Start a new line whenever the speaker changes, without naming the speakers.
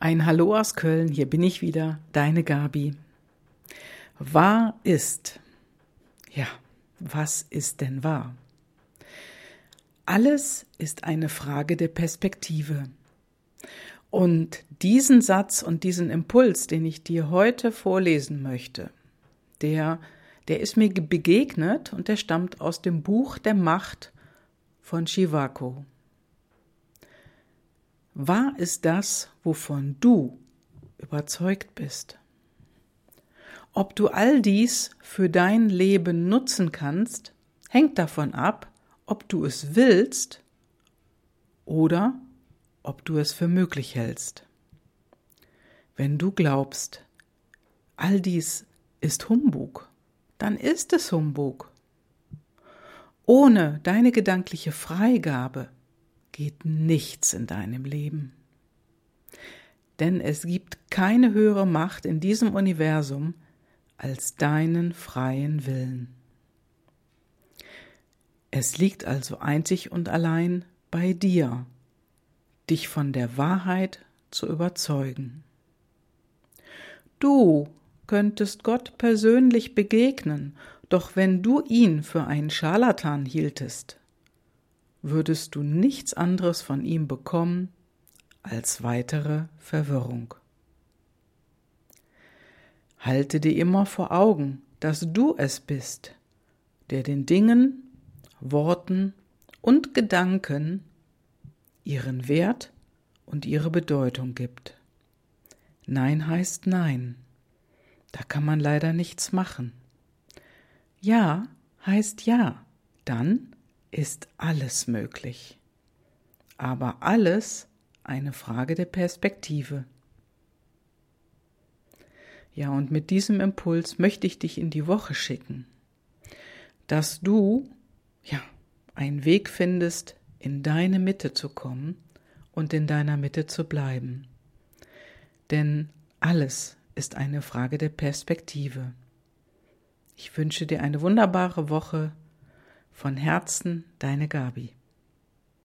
Ein Hallo aus Köln, hier bin ich wieder, deine Gabi. Wahr ist. Ja, was ist denn wahr? Alles ist eine Frage der Perspektive. Und diesen Satz und diesen Impuls, den ich dir heute vorlesen möchte, der, der ist mir begegnet und der stammt aus dem Buch der Macht von Shivako. Wahr ist das, wovon du überzeugt bist. Ob du all dies für dein Leben nutzen kannst, hängt davon ab, ob du es willst oder ob du es für möglich hältst. Wenn du glaubst, all dies ist Humbug, dann ist es Humbug. Ohne deine gedankliche Freigabe geht nichts in deinem Leben. Denn es gibt keine höhere Macht in diesem Universum als deinen freien Willen. Es liegt also einzig und allein bei dir, dich von der Wahrheit zu überzeugen. Du könntest Gott persönlich begegnen, doch wenn du ihn für einen Scharlatan hieltest, würdest du nichts anderes von ihm bekommen als weitere Verwirrung. Halte dir immer vor Augen, dass du es bist, der den Dingen, Worten und Gedanken ihren Wert und ihre Bedeutung gibt. Nein heißt Nein. Da kann man leider nichts machen. Ja heißt Ja. Dann ist alles möglich. Aber alles eine Frage der Perspektive. Ja, und mit diesem Impuls möchte ich dich in die Woche schicken, dass du, ja, einen Weg findest, in deine Mitte zu kommen und in deiner Mitte zu bleiben. Denn alles ist eine Frage der Perspektive. Ich wünsche dir eine wunderbare Woche. Von Herzen, deine Gabi.